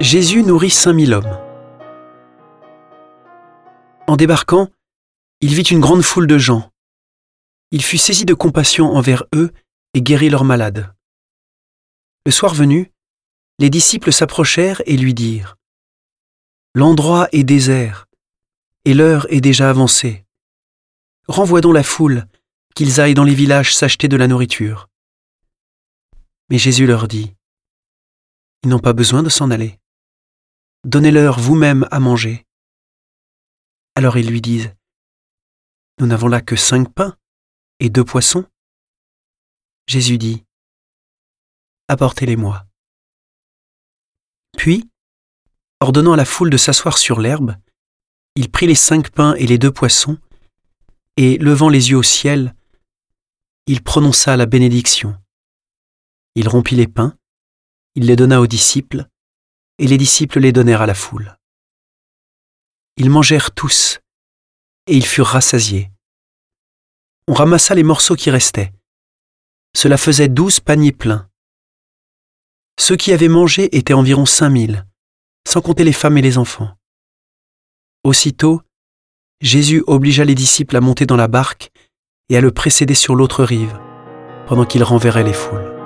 Jésus nourrit cinq mille hommes. En débarquant, il vit une grande foule de gens. Il fut saisi de compassion envers eux et guérit leurs malades. Le soir venu, les disciples s'approchèrent et lui dirent L'endroit est désert, et l'heure est déjà avancée. Renvoie donc la foule, qu'ils aillent dans les villages s'acheter de la nourriture. Mais Jésus leur dit Ils n'ont pas besoin de s'en aller. Donnez-leur vous-même à manger. Alors ils lui disent, Nous n'avons là que cinq pains et deux poissons. Jésus dit, Apportez-les-moi. Puis, ordonnant à la foule de s'asseoir sur l'herbe, il prit les cinq pains et les deux poissons, et, levant les yeux au ciel, il prononça la bénédiction. Il rompit les pains, il les donna aux disciples, et les disciples les donnèrent à la foule. Ils mangèrent tous, et ils furent rassasiés. On ramassa les morceaux qui restaient. Cela faisait douze paniers pleins. Ceux qui avaient mangé étaient environ cinq mille, sans compter les femmes et les enfants. Aussitôt, Jésus obligea les disciples à monter dans la barque et à le précéder sur l'autre rive, pendant qu'il renverrait les foules.